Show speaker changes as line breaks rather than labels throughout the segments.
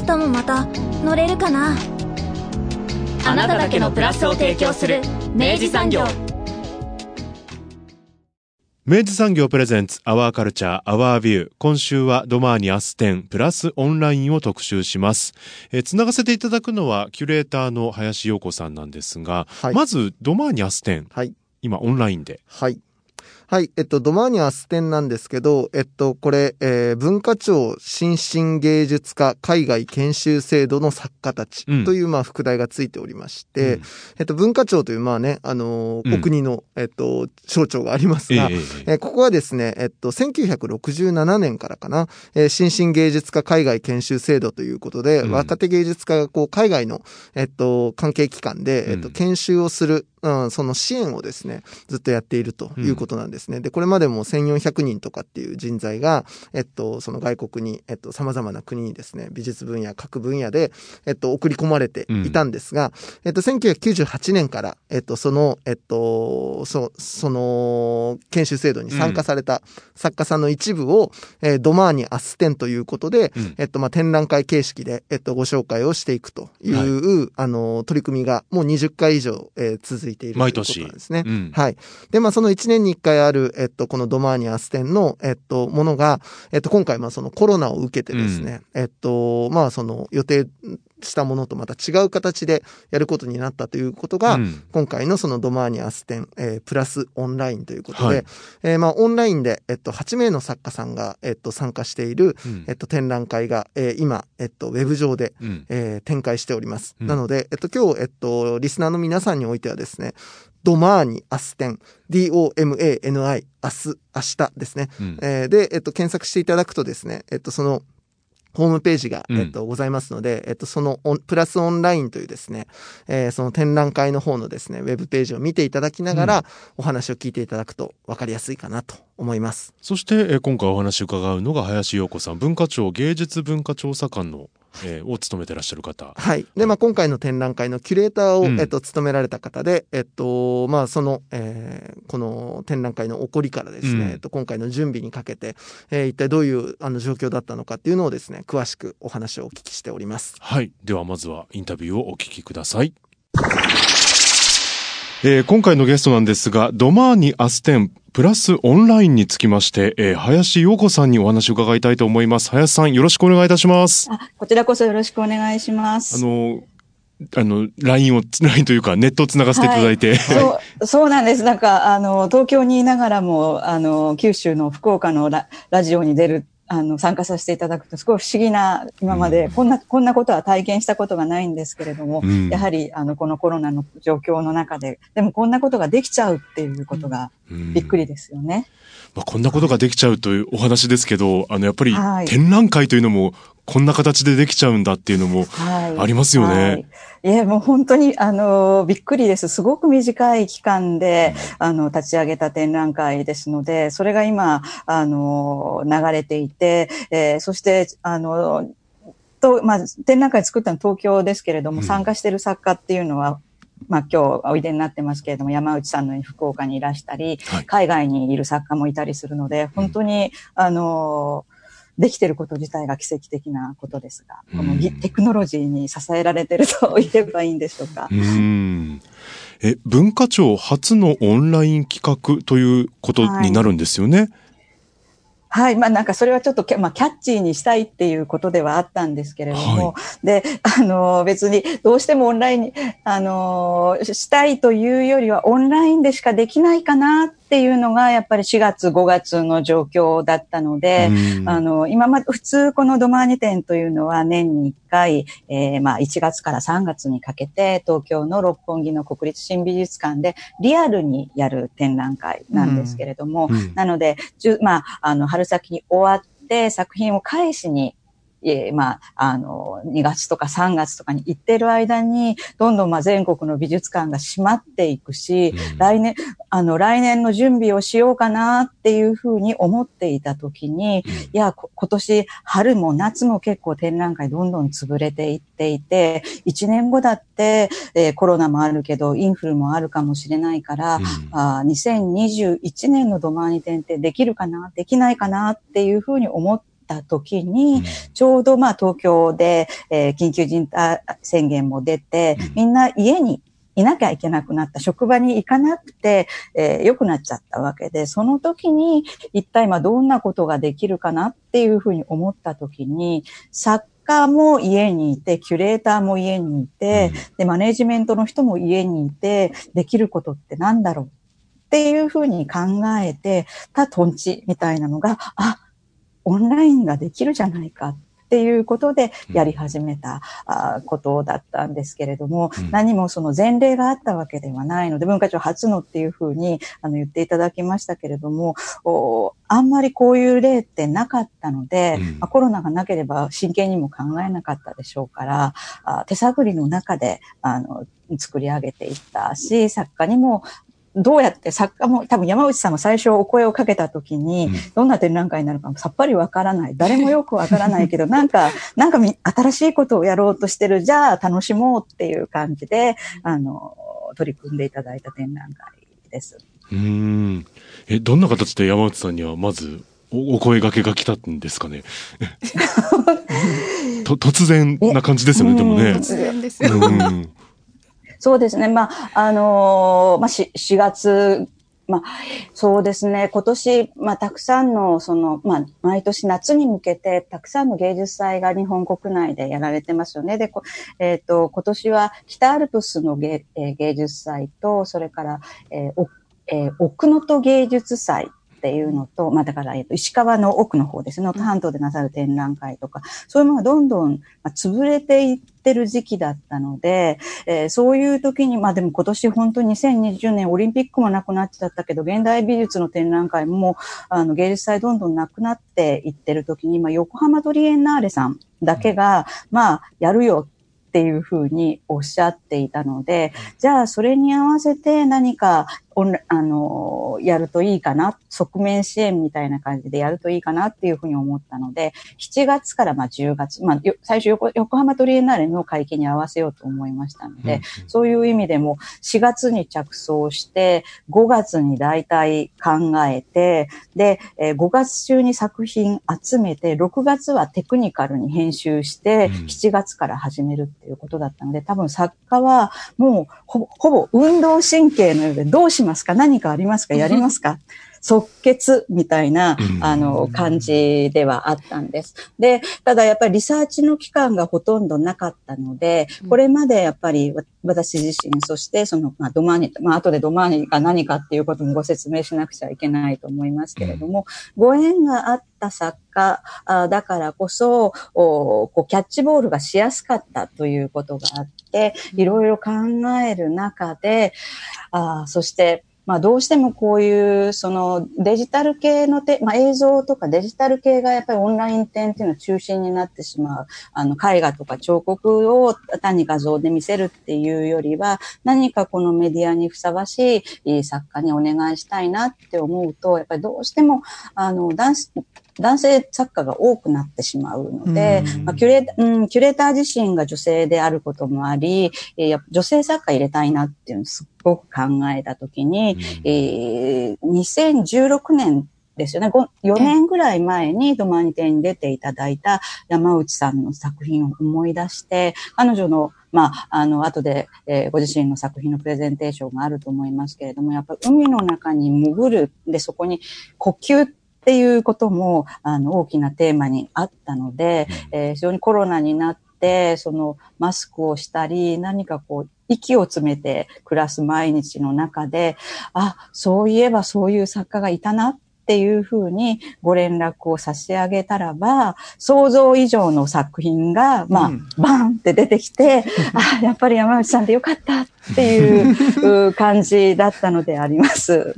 明日もまた乗れるかな？
あなただけのプラスを提供する明治産業。
明治産業プレゼンツアワーカルチャーアワービュー今週はドマーニアステンプラスオンラインを特集します。えーつながせていただくのはキュレーターの林陽子さんなんですが、
はい。
まずドマーニアステン。
はい。
今オンラインで。
はい。はい。えっと、ドマーニャアステンなんですけど、えっと、これ、えー文化庁新進芸術家海外研修制度の作家たち
うん。
という、まあ、副題がついておりまして、
うん。
えっと、文化庁という、まあね、あのー国の、えっと、省庁がありますが、
ええ
えーここはですね、えっと、1967年からかな、えー新進芸術家海外研修制度ということで、
うん。
若手芸術家がこう、海外の、えっと、関係機関で、えっと、
うん。
研修をする、うん、その支援をですね、ずっとやっているということなんですね。で、これまでも1400人とかっていう人材が、えっと、その外国に、えっと、様々な国にですね、美術分野、各分野で、えっと、送り込まれていたんですが、えっと、1998年から、えっと、その、えっと、そ、その、研修制度に参加された作家さんの一部を、えードマーニ・アステンということで、
うん。
えっと、まあ、展覧会形式で、えっと、ご紹介をしていくという、あの、取り組みがもう20回以上、えー続いているということ
毎年
ですね。
うん
はい。で、まあ、その1年に1回ある、えっと、このドマーニアステンの、えっと、ものが、えっと、今回、まあ、そのコロナを受けてですね、えっと、まあ、その予定したものとまた違う形でやることになったということが、
うん。
今回のそのドマーニアステン、えープラスオンラインということで、
はい。
えーまあ、オンラインで、えっと、8名の作家さんが、えっと、参加している、
うん。
えっと、展覧会が、えー今、えっと、ウェブ上で、
うん。
えー展開しております。
うん。
なので、えっと、今日、えっと、リスナーの皆さんにおいてはですね、ドマーニアステン、D-O-M-A-N-I、明日、明日ですね。
うん。
えーで、えっと、検索していただくとですね、えっと、その、ホームページが、
うん
えっと、ございますので、えっと、そのオン、プラスオンラインというですね、えーその展覧会の方のですね、ウェブページを見ていただきながら、お話を聞いていただくと分かりやすいかなと思います。
そして、えー今回お話を伺うのが林陽子さん文化庁芸術文化調査官の、えーを務めてらっしゃる方
はい。で、まあ、今回の展覧会のキュレーターを、
うん
えっと、務められた方で、えっと、まあ、その、えーこの展覧会の起こりからですね、
うん
えっと、今回の準備にかけて、えー一体どういう、あの、状況だったのかっていうのをですね、詳しくお話をお聞きしております。
はい。ではまずはインタビューをお聞きください。えー今回のゲストなんですが、ドマーニアステンプラスオンラインにつきまして、えー林陽子さんにお話を伺いたいと思います。林さんよろしくお願いいたします。
あ、こちらこそよろしくお願いします。
あの、あの、LINE を、LINE というかネットをつながせていただいて、
そう、そうなんです。なんか、あの、東京にいながらも、あの、九州の福岡のララジオに出る、あの、参加させていただくと、すごい不思議な、今まで、こんな、こんなことは体験したことがないんですけれども、
うん
やはり、あの、このコロナの状況の中で、でもこんなことができちゃうっていうことが、
うん
びっくりですよね。
まあ、こんなことができちゃうというお話ですけど、あの、やっぱり
はい
展覧会というのも、こんな形でできちゃうんだっていうのも、
はい。
ありますよね
はい。いや、もう本当に、あの、びっくりです。すごく短い期間で、あの、立ち上げた展覧会ですので、それが今、あの、流れていて、えーそして、あの、と、まあ、展覧会作ったの東京ですけれども、
うん。
参加している作家っていうのは、まあ今日おいでになってますけれども、山内さんの福岡にいらしたり、
はい。
海外にいる作家もいたりするので、本当に、あの、できてること自体が奇跡的なことですが、このテクノロジーに支えられてると言えばいいんでしょうか
う。ん。え、文化庁初のオンライン企画ということになるんですよね？
はい。まあなんかそれはちょっとキャ,、まあ、キャッチーにしたいっていうことではあったんですけれども、で、あの、別にどうしてもオンラインに、あの、したいというよりはオンラインでしかできないかなっていうのがやっぱり4月5月の状況だったので、
うん。
あの、今まで、普通このドマーニ展というのは年に1回、えーまあ1月から3月にかけて東京の六本木の国立新美術館でリアルにやる展覧会なんですけれども、
うん。
なので、まあ、あの、春先に終わって作品を返しにえー、まあ、あの、2月とか3月とかに行ってる間に、どんどんまあ全国の美術館が閉まっていくし、うん、来年、あの、来年の準備をしようかなっていうふうに思っていたときに、うん、いや、今年春も夏も結構展覧会どんどん潰れていっていて、1年後だって、えー、コロナもあるけど、インフルもあるかもしれないから、うん、あ2021年のドマーニ展ってできるかな、できないかなっていうふうに思ってた時に、うん、ちょうどまあ東京で、えー、緊急人態宣言も出て、みんな家にいなきゃいけなくなった、職場に行かなくて、えー、良くなっちゃったわけで、その時に一体まあどんなことができるかなっていうふうに思った時に、作家も家にいて、キュレーターも家にいて、うん、で、マネジメントの人も家にいて、できることって何だろうっていうふうに考えてたトンチみたいなのが、あ、オンラインができるじゃないかっていうことでやり始めた、あことだったんですけれども、うん、何もその前例があったわけではないので、文化庁初のっていうふうにあの言っていただきましたけれども、おあんまりこういう例ってなかったので、うん、まあ、コロナがなければ真剣にも考えなかったでしょうから、あ手探りの中であの作り上げていったし、作家にもどうやって作家も、多分山内さんも最初お声をかけた時に、どんな展覧会になるかさっぱりわからない。誰もよくわからないけど、なんか、なんか新しいことをやろうとしてる、じゃあ楽しもうっていう感じで、あの、取り組んでいただいた展覧会です。
うん。え、どんな形で山内さんにはまずおお声掛けが来たんですかね？と突然な感じですよね、でもね。
突然ですよ。
うんそうですね。まあ、あのー、まあ、4, 4月、まあ、そうですね。今年、まあ、たくさんの、その、まあ、毎年夏に向けて、たくさんの芸術祭が日本国内でやられてますよね。で、えっ、ー、と、今年は北アルプスの芸,、えー、芸術祭と、それから、えーえ、奥能登芸術祭っていうのと、まあだから、えっと、石川の奥の方ですね、能登半島でなさる展覧会とか、そういうものがどんどん、まあ、潰れていってる時期だったので、えー、そういう時に、まあでも今年本当に2020年オリンピックもなくなっちゃったけど、現代美術の展覧会も、あの、芸術祭どんどんなくなっていってる時に、まあ横浜トリエンナーレさんだけが、まあ、やるよっていうふうにおっしゃっていたので、じゃあそれに合わせて何かあの、やるといいかな、側面支援みたいな感じでやるといいかなっていうふうに思ったので、7月からまあ10月、まあ、最初横横浜トリエンナーレの会期に合わせようと思いましたので、うんそういう意味でも4月に着想して、5月に大体考えて、で、5月中に作品集めて、6月はテクニカルに編集して、7月から始めるっていうことだったので、多分作家はもうほぼほぼ運動神経のようでどうしますか？何かありますか？やりますか？即決みたいな、あの、感じではあったんです。で、ただやっぱりリサーチの期間がほとんどなかったので、これまでやっぱり私自身、そしてその、まあ、ドマーニ、まあ、後でドマーニが何かっていうこともご説明しなくちゃいけないと思いますけれども、ご縁があった作家だからこそ、こうキャッチボールがしやすかったということがあって、いろいろ考える中で、あそして、まあどうしてもこういうそのデジタル系のて、まあ映像とかデジタル系がやっぱりオンライン展っていうのは中心になってしまう。あの絵画とか彫刻を単に画像で見せるっていうよりは何かこのメディアにふさわしい作家にお願いしたいなって思うと、やっぱりどうしてもあの男子、男性作家が多くなってしまうので、まあ、キュレうん、キュレーター自身が女性であることもあり、えー、女性作家入れたいなっていうのをすっごく考えたときに、えー、2016年ですよね。4年ぐらい前にドマニテに出ていただいた山内さんの作品を思い出して、彼女のまあ、あの、後で、えー、ご自身の作品のプレゼンテーションがあると思いますけれども、やっぱ海の中に潜る、で、そこに呼吸っていうことも、あの、大きなテーマにあったので、えー、非常にコロナになって、その、マスクをしたり、何かこう、息を詰めて暮らす毎日の中で、あ、そういえばそういう作家がいたなっていうふうにご連絡を差し上げたらば、想像以上の作品が、まあ、うん、バンって出てきて、あ、やっぱり山内さんでよかったっていう 感じだったのであります。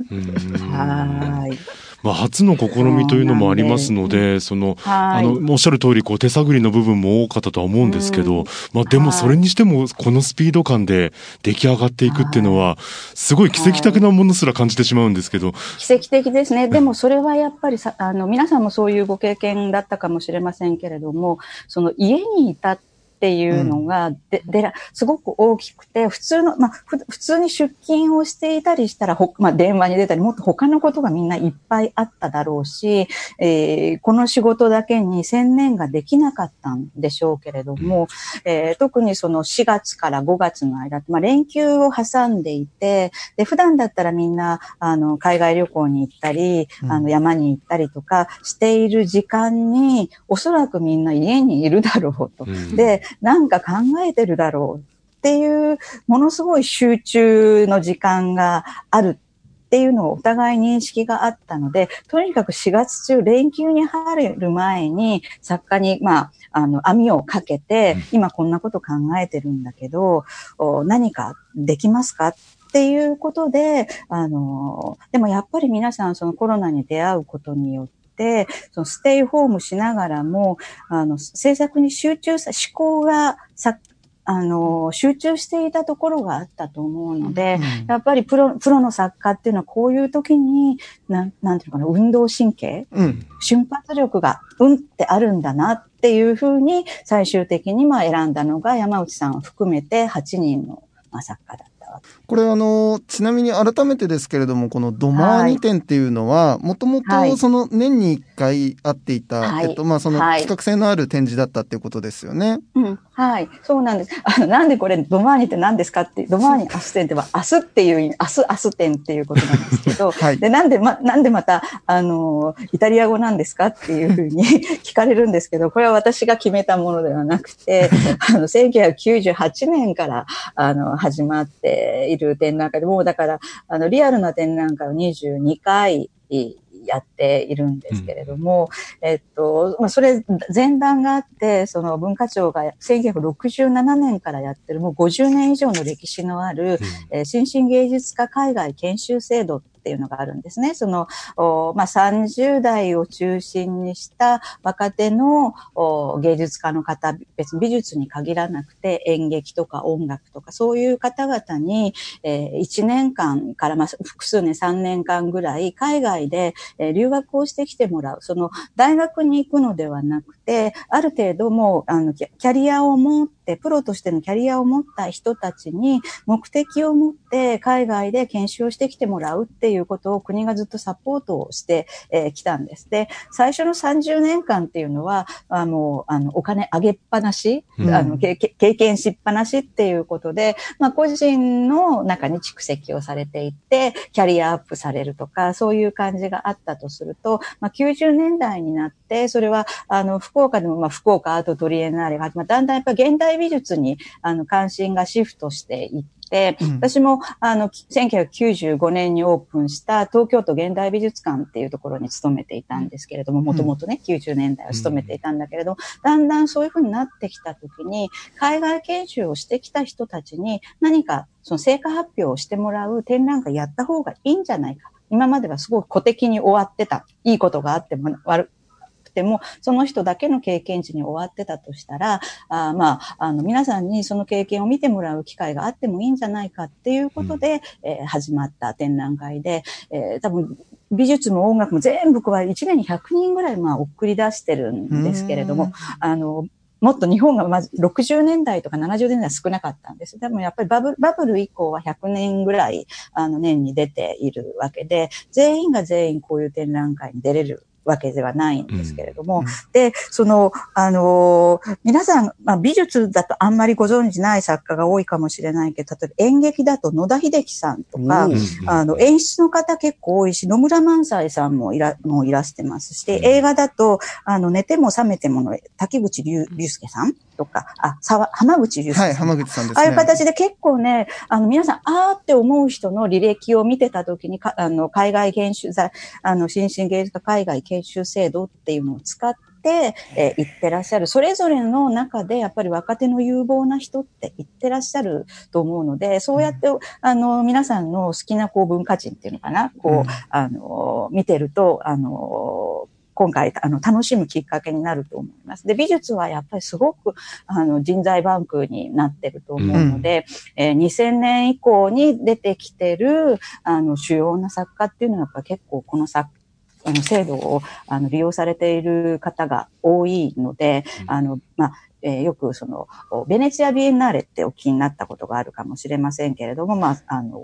はい。
まあ、初の試みというのもありますので、その、あの、おっしゃる通り、こう、手探りの部分も多かったとは思うんですけど、うん、まあ、でもそれにしても、このスピード感で出来上がっていくっていうのは、すごい奇跡的なものすら感じてしまうんですけど。
奇跡的ですね。でもそれはやっぱりさ、あの、皆さんもそういうご経験だったかもしれませんけれども、その家にいたっていうのがで、でら、すごく大きくて、普通の、まあ、普通に出勤をしていたりしたら、ほ、まあ、電話に出たり、もっと他のことがみんないっぱいあっただろうし、えー、この仕事だけに専念ができなかったんでしょうけれども、えー、特にその4月から5月の間、まあ、連休を挟んでいて、で、普段だったらみんな、あの、海外旅行に行ったり、あの、山に行ったりとかしている時間に、おそらくみんな家にいるだろうと。うん、で、なんか考えてるだろうっていう、ものすごい集中の時間があるっていうのをお互い認識があったので、とにかく4月中、連休に入る前に、作家に、まあ、あの、網をかけて、今こんなこと考えてるんだけど、何かできますかっていうことで、あの、でもやっぱり皆さんそのコロナに出会うことによって、、そのステイホームしながらも、あの、制作に集中さ、思考がさ、あの、集中していたところがあったと思うので、うん、やっぱりプロ、プロの作家っていうのはこういう時に、なん、なんていうのかな、運動神経、うん、瞬発力が、うんってあるんだなっていうふうに、最終的にまあ選んだのが山内さんを含めて8人の、まあ、作家だ
これあの、ちなみに改めてですけれども、このドマーニ展っていうのは、もともとその年に一回あっていた、はい、えっと、まあその企画性のある展示だったっていうことですよね。
うん。はい。そうなんです。あの、なんでこれドマーニって何ですかって、ドマーニアス展っては明日っていう意味、明日明日展っていうことなんですけど、はい、で、なんでま、なんでまた、あの、イタリア語なんですかっていうふうに 聞かれるんですけど、これは私が決めたものではなくて、あの、1998年から、あの、始まっている展覧会で、もうだから、あの、リアルな展覧会を22回、やっているんですけれども、うん、えっと、まあ、それ、前段があって、その文化庁が1967年からやってる、もう50年以上の歴史のある、うん、えー、新進芸術家海外研修制度っていうのがあるんですね。その、まあ、30代を中心にした若手の芸術家の方、別に美術に限らなくて演劇とか音楽とかそういう方々に、えー、1年間から、まあ、複数年3年間ぐらい海外で、えー、留学をしてきてもらう。その大学に行くのではなくて、ある程度もうあのキャリアを持って、プロとしてのキャリアを持った人たちに目的を持って海外で研修をしてきてもらうっていうことを国がずっとサポートをしてき、えー、たんです。で、最初の30年間っていうのは、あの、あのお金上げっぱなし、うん、あの経験しっぱなしっていうことで、まあ、個人の中に蓄積をされていって、キャリアアップされるとか、そういう感じがあったとすると、まあ、90年代になって、それは、あの、福岡でも、まあ、福岡アートトリエンナーレが、まあ、だんだんやっぱ現代美術に、あの、関心がシフトしていって、うん、私も、あの、1995年にオープンした東京都現代美術館っていうところに勤めていたんですけれども、もともとね、90年代は勤めていたんだけれども、だんだんそういうふうになってきたときに、海外研修をしてきた人たちに何かその成果発表をしてもらう展覧会やった方がいいんじゃないか。今まではすごく古的に終わってた。いいことがあっても悪ても、その人だけの経験値に終わってたとしたら、あまあ、あの、皆さんにその経験を見てもらう機会があってもいいんじゃないかっていうことで、うん、えー、始まった展覧会で、えー、多分、美術も音楽も全部加え、1年に100人ぐらい、まあ、送り出してるんですけれども、あの、もっと日本がまず60年代とか70年代少なかったんです。でもやっぱりバブルバブル以降は100年ぐらいあの年に出ているわけで、全員が全員こういう展覧会に出れるわけではないんですけれども、うん、で、その、あのー、皆さん、まあ、美術だとあんまりご存知ない作家が多いかもしれないけど、例えば演劇だと野田秀樹さんとか、あの、演出の方結構多いし、野村萬斎さんもいら、もういらしてますし、映画だと、あの、寝ても覚めてもの、滝口隆介さんとか、あ、沢、浜口隆介さん。はい、
浜口さんです、
ね、ああいう形で結構ね、あの、皆さん、あーって思う人の履歴を見てたときに、かあの、海外研修、あの、新進芸術家海外研修制度っていうのを使って、えー、いってらっしゃる。それぞれの中で、やっぱり若手の有望な人っていってらっしゃると思うので、そうやって、あの、皆さんの好きなこう文化人っていうのかな、こう、あの、見てると、あの、今回、あの、楽しむきっかけになると思います。で、美術はやっぱりすごく、あの、人材バンクになってると思うので、うん、えー、2000年以降に出てきてる、あの、主要な作家っていうのはやっぱ結構この作あの制度をあの利用されている方が多いので、あの、まあ、えー、よくその、ベネチアビエンナーレってお気になったことがあるかもしれませんけれども、まあ、あの、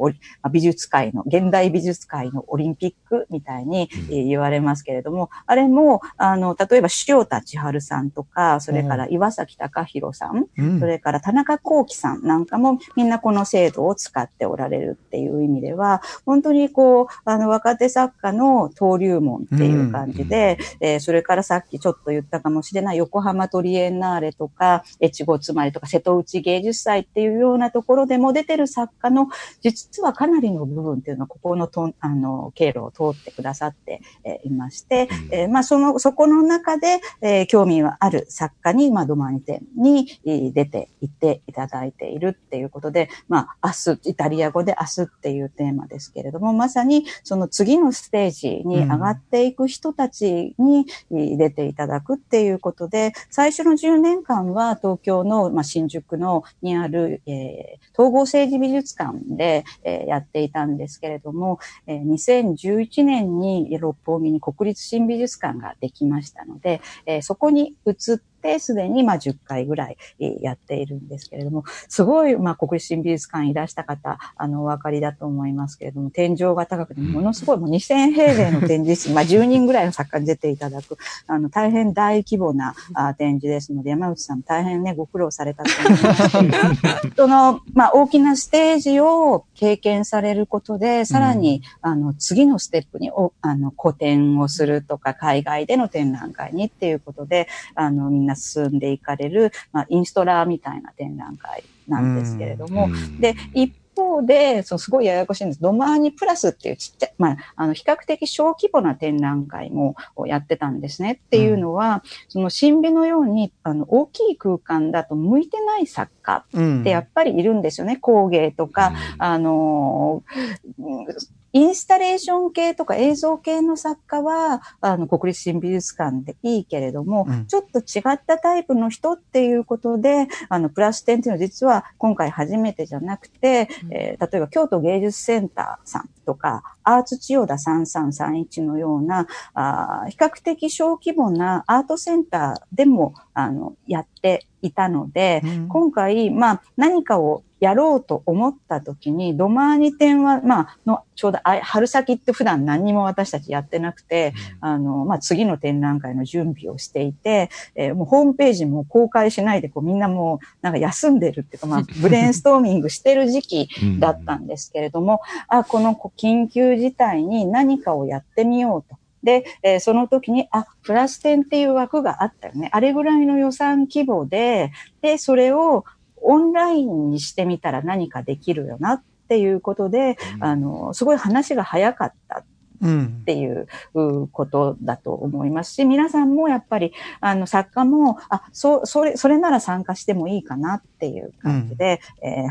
美術界の、現代美術界のオリンピックみたいに、言われますけれども、うん、あれも、あの、例えば塩田千春さんとか、それから岩崎隆弘さん、うん、それから田中幸喜さんなんかも、みんなこの制度を使っておられるっていう意味では、本当にこう、あの、若手作家の登竜門っていう感じで、うん、えー、それからさっきちょっと言ったかもしれない横浜トリエンナーレとか、越後つまりとか瀬戸内芸術祭っていうようなところでも出てる作家の実はかなりの部分っていうのはここのとあの経路を通ってくださって、えいまして、えー、まあその、そこの中で、えー、興味はある作家に、まあドマニ店に出ていっていただいているっていうことで、まあ明日、イタリア語で明日っていうテーマですけれども、まさにその次のステージに上がっていく人たちに出ていただくっていうことで、最初の10年間は東京の、まあ、新宿のにある、えー、統合政治美術館で、えー、やっていたんですけれども、えー、2011年に六本木に国立新美術館ができましたので、えー、そこに移ってすでにまあ10回ぐらいやっているんですけれども、すごいまあ国立新美術館いらした方、あの、お分かりだと思いますけれども、天井が高くて、ものすごいもう2000平米の展示室、まあ10人ぐらいの作家に出ていただく、あの、大変大規模なあ展示ですので、山内さん大変ね、ご苦労されたと思います。その、まあ大きなステージを経験されることで、さらに、あの、次のステップにお、あの、個展をするとか、海外での展覧会にっていうことで、あの、みんな進んでいかれる、まあ、インストラみたいな展覧会なんですけれども、で、一方で、そのすごいややこしいんです。ドマーニプラスっていうちっちゃい、まあ、あの、比較的小規模な展覧会もやってたんですね。っていうのは、うん、その神美のように、あの、大きい空間だと向いてない作家ってやっぱりいるんですよね。うん、工芸とか、あの、インスタレーション系とか映像系の作家は、あの、国立新美術館でいいけれども、うん、ちょっと違ったタイプの人っていうことで、あの、プラス点っていうのは実は今回初めてじゃなくて、うん、えー、例えば京都芸術センターさんとか、アーツ千代田3331のような、あ比較的小規模なアートセンターでも、あの、やっていたので、うん、今回、まあ、何かをやろうと思った時に、ドマーニ展は、まあ、の、ちょうど春先って普段何にも私たちやってなくて、うん、あの、まあ、次の展覧会の準備をしていて、えー、もうホームページも公開しないで、こうみんなもうなんか休んでるっていうか、まあ、ブレインストーミングしてる時期だったんですけれども、うん、あ、この緊急事態に何かをやってみようと。で、えー、その時に、あ、プラス10っていう枠があったよね。あれぐらいの予算規模で、で、それをオンラインにしてみたら何かできるよなっていうことで、うん、あの、すごい話が早かったっていうことだと思いますし、皆さんもやっぱり、あの、作家も、あ、そ、それ、それなら参加してもいいかなっていう感じで、うん、えー、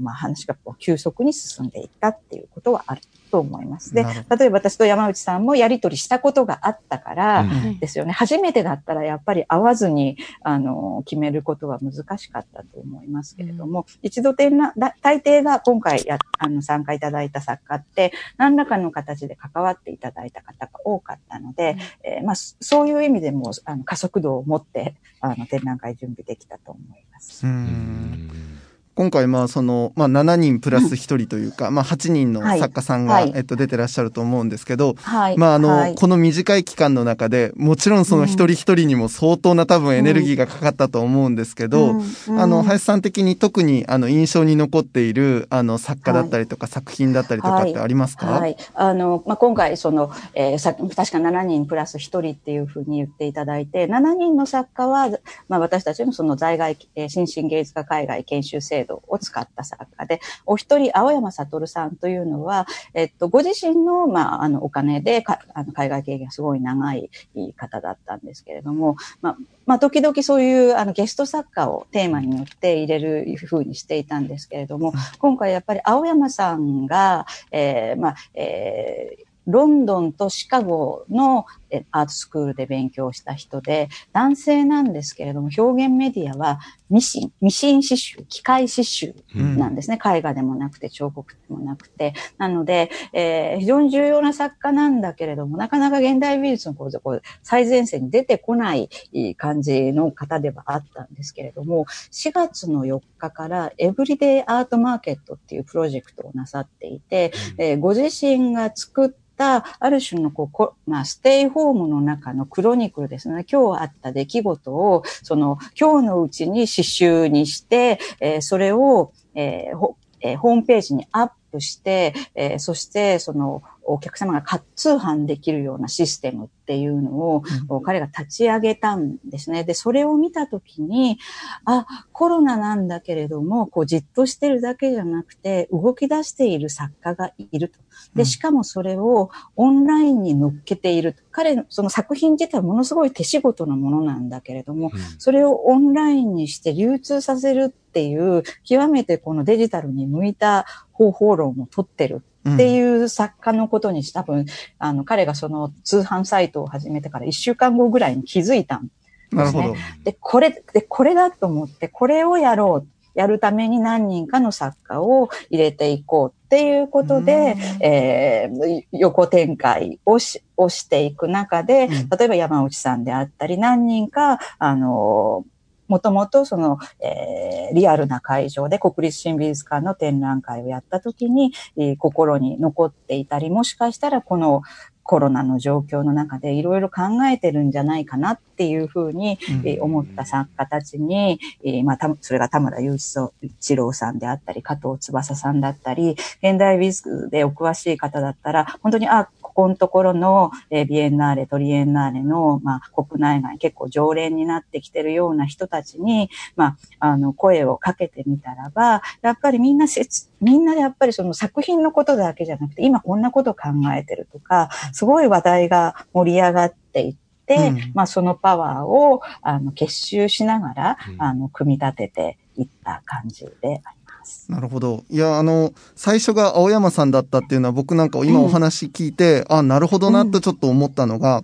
まあ、話がこう急速に進んでいったっていうことはあると思います。で、例えば私と山内さんもやりとりしたことがあったからですよね。うん、初めてだったらやっぱり会わずに、あの、決めることは難しかったと思いますけれども、うん、一度展覧、大抵が今回や、あの、参加いただいた作家って、何らかの形で関わっていただいた方が多かったので、うん、えー、まあ、そういう意味でも、あの、加速度を持って、あの、展覧会準備できたと思います。うん
今回まあその、まあ、7人プラス1人というか、まあ、8人の作家さんが、はい、えっと、出てらっしゃると思うんですけど、はい、まああの、はい、この短い期間の中でもちろんその一人一人にも相当な多分エネルギーがかかったと思うんですけど、うん。うん、あの林さん的に特にあの印象に残っているあの作家だったりとか、作品だったりとかってありますか、はい。
あのまあ、今回その、えー、さ確か7人プラス1人っていうふうに言っていただいて7人の作家は、まあ、私たちのその在外、えー、新進芸術家海外研修制ドを使った作家で、お一人、青山悟さんというのは、えっと、ご自身の、まあ、あの、お金であの海外経験がすごい長い方だったんですけれども、まあ、まあ、時々そういう、あの、ゲスト作家をテーマによって入れるふうにしていたんですけれども、今回やっぱり青山さんが、えー、まあ、えー、ロンドンとシカゴのアートスクールで勉強した人で、男性なんですけれども、表現メディアはミシン、ミシン刺繍、機械刺繍なんですね。うん、絵画でもなくて、彫刻でもなくて。なので、えー、非常に重要な作家なんだけれども、なかなか現代美術のこうこう最前線に出てこない感じの方ではあったんですけれども、4月の4日からエブリデイアートマーケットっていうプロジェクトをなさっていて、うん、えー、ご自身が作ったた、たある種のこう、まあ、ステイホームの中のクロニクルですね。今日あった出来事を、その、今日のうちに刺繍にして、えー、それを、えーえー、ホームページにアップして、えー、そして、その、お客様が通販できるようなシステムっていうのを、うん、彼が立ち上げたんですね。で、それを見たときに、あ、コロナなんだけれども、こうじっとしてるだけじゃなくて、動き出している作家がいると。で、しかもそれをオンラインに乗っけている。彼のその作品自体はものすごい手仕事のものなんだけれども、うん、それをオンラインにして流通させるっていう、極めてこのデジタルに向いた方法論を取ってるっていう作家のことにし、多分、あの、彼がその通販サイトを始めてから1週間後ぐらいに気づいたんですね。で、これ、で、これだと思って、これをやろう。やるために何人かの作家を入れていこうっていうことで、えー、横展開をしをしていく中で、例えば山内さんであったり、何人か、あのもともとその、えー、リアルな会場で国立新美術館の展覧会をやった時に、えー、心に残っていたり、もしかしたらこのコロナの状況の中でいろいろ考えてるんじゃないかなっていうふうに、え思った作家たちに、えまあ、それが田村雄一郎さんであったり、加藤翼さんだったり、現代美術でお詳しい方だったら、本当に、あ、ここのところの、えビエンナーレ、トリエンナーレの、まあ、国内外結構常連になってきてるような人たちに、まあ、あの、声をかけてみたらば、やっぱりみんなみんなやっぱりその作品のことだけじゃなくて、今こんなこと考えてるとか、すごい話題が盛り上がっていって、うん、まあそのパワーをあの結集しながら、うん、あの組み立てていった感じであり。
なるほど。いや、あの、最初が青山さんだったっていうのは僕なんか今お話聞いて、うん、あ、なるほどなとちょっと思ったのが、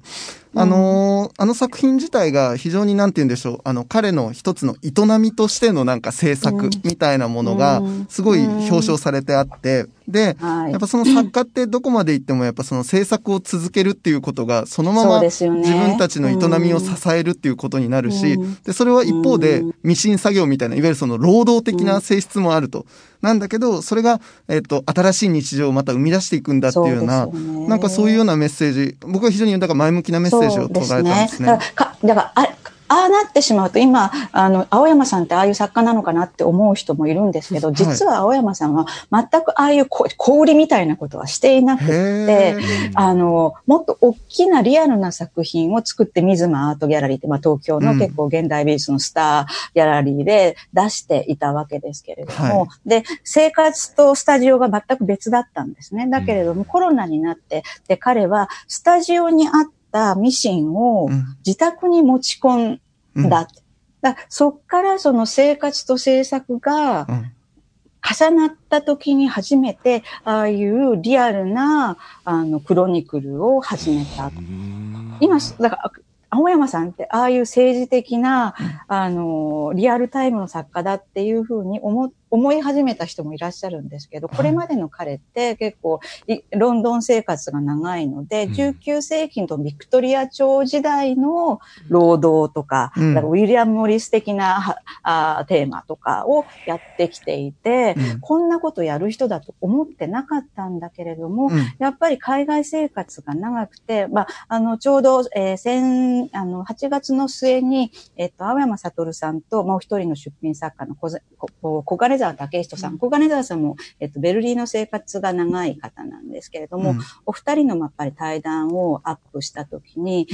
あのー、あの作品自体が非常になんて言うんでしょう、あの、彼の一つの営みとしてのなんか制作みたいなものが、すごい表彰されてあって、で、やっぱその作家ってどこまで行ってもやっぱその制作を続けるっていうことが、そのまま自分たちの営みを支えるっていうことになるし、で、それは一方でミシン作業みたいな、いわゆるその労働的な性質もあると。なんだけど、それが、えっと、新しい日常をまた生み出していくんだっていうような、なんかそういうようなメッセージ、僕は非常にだから前向きなメッセージを捉えたんですね。
だからあああなってしまうと、今、あの、青山さんってああいう作家なのかなって思う人もいるんですけど、実は青山さんは全くああいう小売りみたいなことはしていなくて、あの、もっと大きなリアルな作品を作って、水間アートギャラリーって、まあ東京の結構現代美術のスターギャラリーで出していたわけですけれども、はい、で、生活とスタジオが全く別だったんですね。だけれども、コロナになって、で、彼はスタジオにあったミシンを自宅に持ち込んだ。だそっからその生活と制作が重なった時に初めて、ああいうリアルな、あの、クロニクルを始めた。今、だから、青山さんってああいう政治的な、あの、リアルタイムの作家だっていうふうに思っ思い始めた人もいらっしゃるんですけど、これまでの彼って結構、ロンドン生活が長いので、19世紀のビクトリア朝時代の労働とか、うん、かウィリアム・モリス的なあテーマとかをやってきていて、うん、こんなことやる人だと思ってなかったんだけれども、うん、やっぱり海外生活が長くて、まあ、あの、ちょうど、えー、先、あの、8月の末に、えっと、青山悟さんともう一人の出品作家の小小金沢武人さん、小金沢さんも、えっと、ベルリンの生活が長い方なんですけれども、うん、お二人のやっぱり対談をアップしたときに、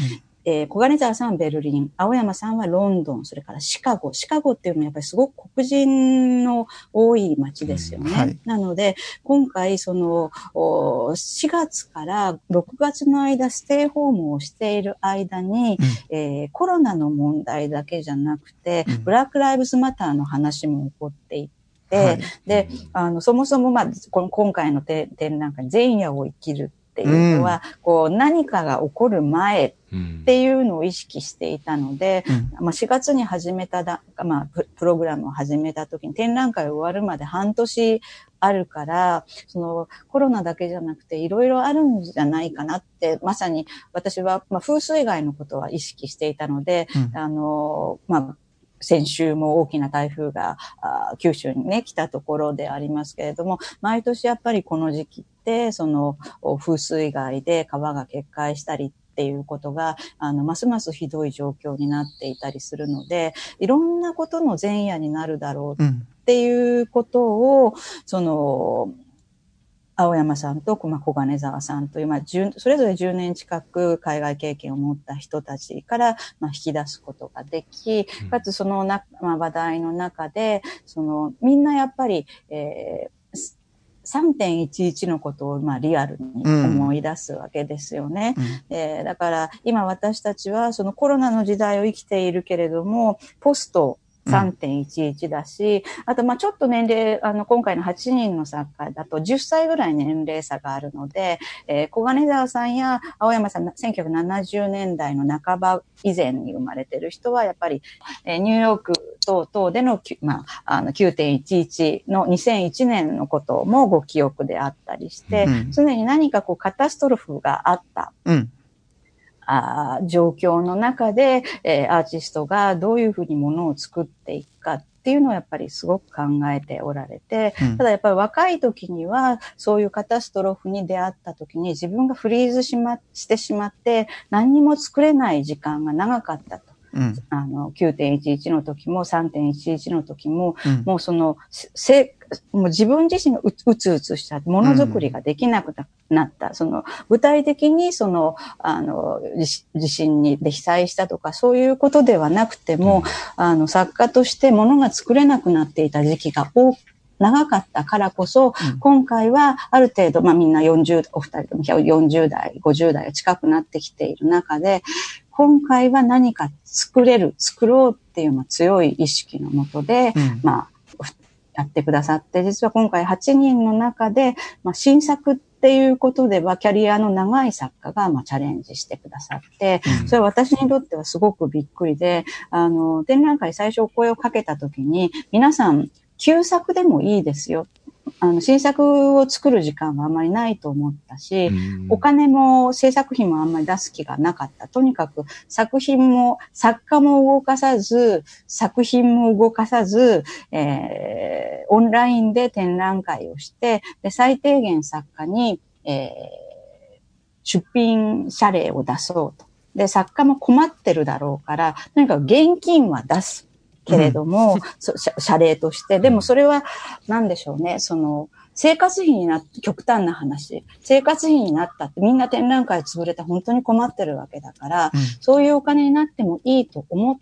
えー、小金沢さんはベルリン、青山さんはロンドン、それからシカゴ。シカゴっていうのはやっぱりすごく黒人の多い街ですよね。うんはい、なので、今回、その、4月から6月の間、ステイホームをしている間に、うん、えー、コロナの問題だけじゃなくて、うん、ブラックライブズマターの話も起こっていて、はい、で、あの、そもそも、まあ、この今回の展覧会、前夜を生きるっていうのは、うん、こう、何かが起こる前っていうのを意識していたので、うん、まあ、4月に始めただ、まあ、プログラムを始めた時に展覧会終わるまで半年あるから、そのコロナだけじゃなくていろいろあるんじゃないかなって、まさに私は、まあ、風水害のことは意識していたので、うん、あの、まあ、先週も大きな台風が九州にね、来たところでありますけれども、毎年やっぱりこの時期って、その風水害で川が決壊したりっていうことが、あの、ますますひどい状況になっていたりするので、いろんなことの前夜になるだろうっていうことを、うん、その、青山さんと、まあ、小金沢さんという、まあ、それぞれ10年近く海外経験を持った人たちから、まあ、引き出すことができ、かつそのな、まあ、話題の中で、その、みんなやっぱり、えー、3.11のことをまあリアルに思い出すわけですよね。うん、えー、だから今私たちはそのコロナの時代を生きているけれども、ポスト3.11だし、あと、ま、ちょっと年齢、あの、今回の8人の作家だと10歳ぐらい年齢差があるので、えー、小金沢さんや青山さん、1970年代の半ば以前に生まれてる人は、やっぱり、えー、ニューヨーク等々での、まあ、あの、9.11の2001年のこともご記憶であったりして、うん、常に何かこう、カタストロフがあった。うんあ状況の中で、えー、アーティストがどういうふうにものを作っていくかっていうのをやっぱりすごく考えておられて、うん、ただやっぱり若い時にはそういうカタストロフに出会った時に自分がフリーズしま、してしまって何にも作れない時間が長かったと。うん、あの、9.11の時も3.11の時も、うん、もうその、せ、もう自分自身がううつうつしちゃって、ものづくりができなくなった。うん、その、具体的にその、あの、地震にで被災したとか、そういうことではなくても、あの、作家としてものが作れなくなっていた時期が多長かったからこそ、うん、今回はある程度、まあみんな40、お二人とも40代、50代近くなってきている中で、今回は何か作れる、作ろうっていう強い意識のもとで、うん、まあ、やってくださって、実は今回8人の中で、まあ、新作っていうことでは、キャリアの長い作家が、まあ、チャレンジしてくださって、それは私にとってはすごくびっくりで、あの、展覧会最初お声をかけたときに、皆さん、旧作でもいいですよ。あの、新作を作る時間はあんまりないと思ったし、お金も制作費もあんまり出す気がなかった。とにかく作品も、作家も動かさず、作品も動かさず、えー、オンラインで展覧会をして、で、最低限作家に、えー、出品謝礼を出そうと。で、作家も困ってるだろうから、とにかく現金は出す。けれども、うん、謝礼として。でもそれは、なんでしょうね、その、生活費になって、極端な話、生活費になったって、みんな展覧会潰れて本当に困ってるわけだから、うん、そういうお金になってもいいと思っ、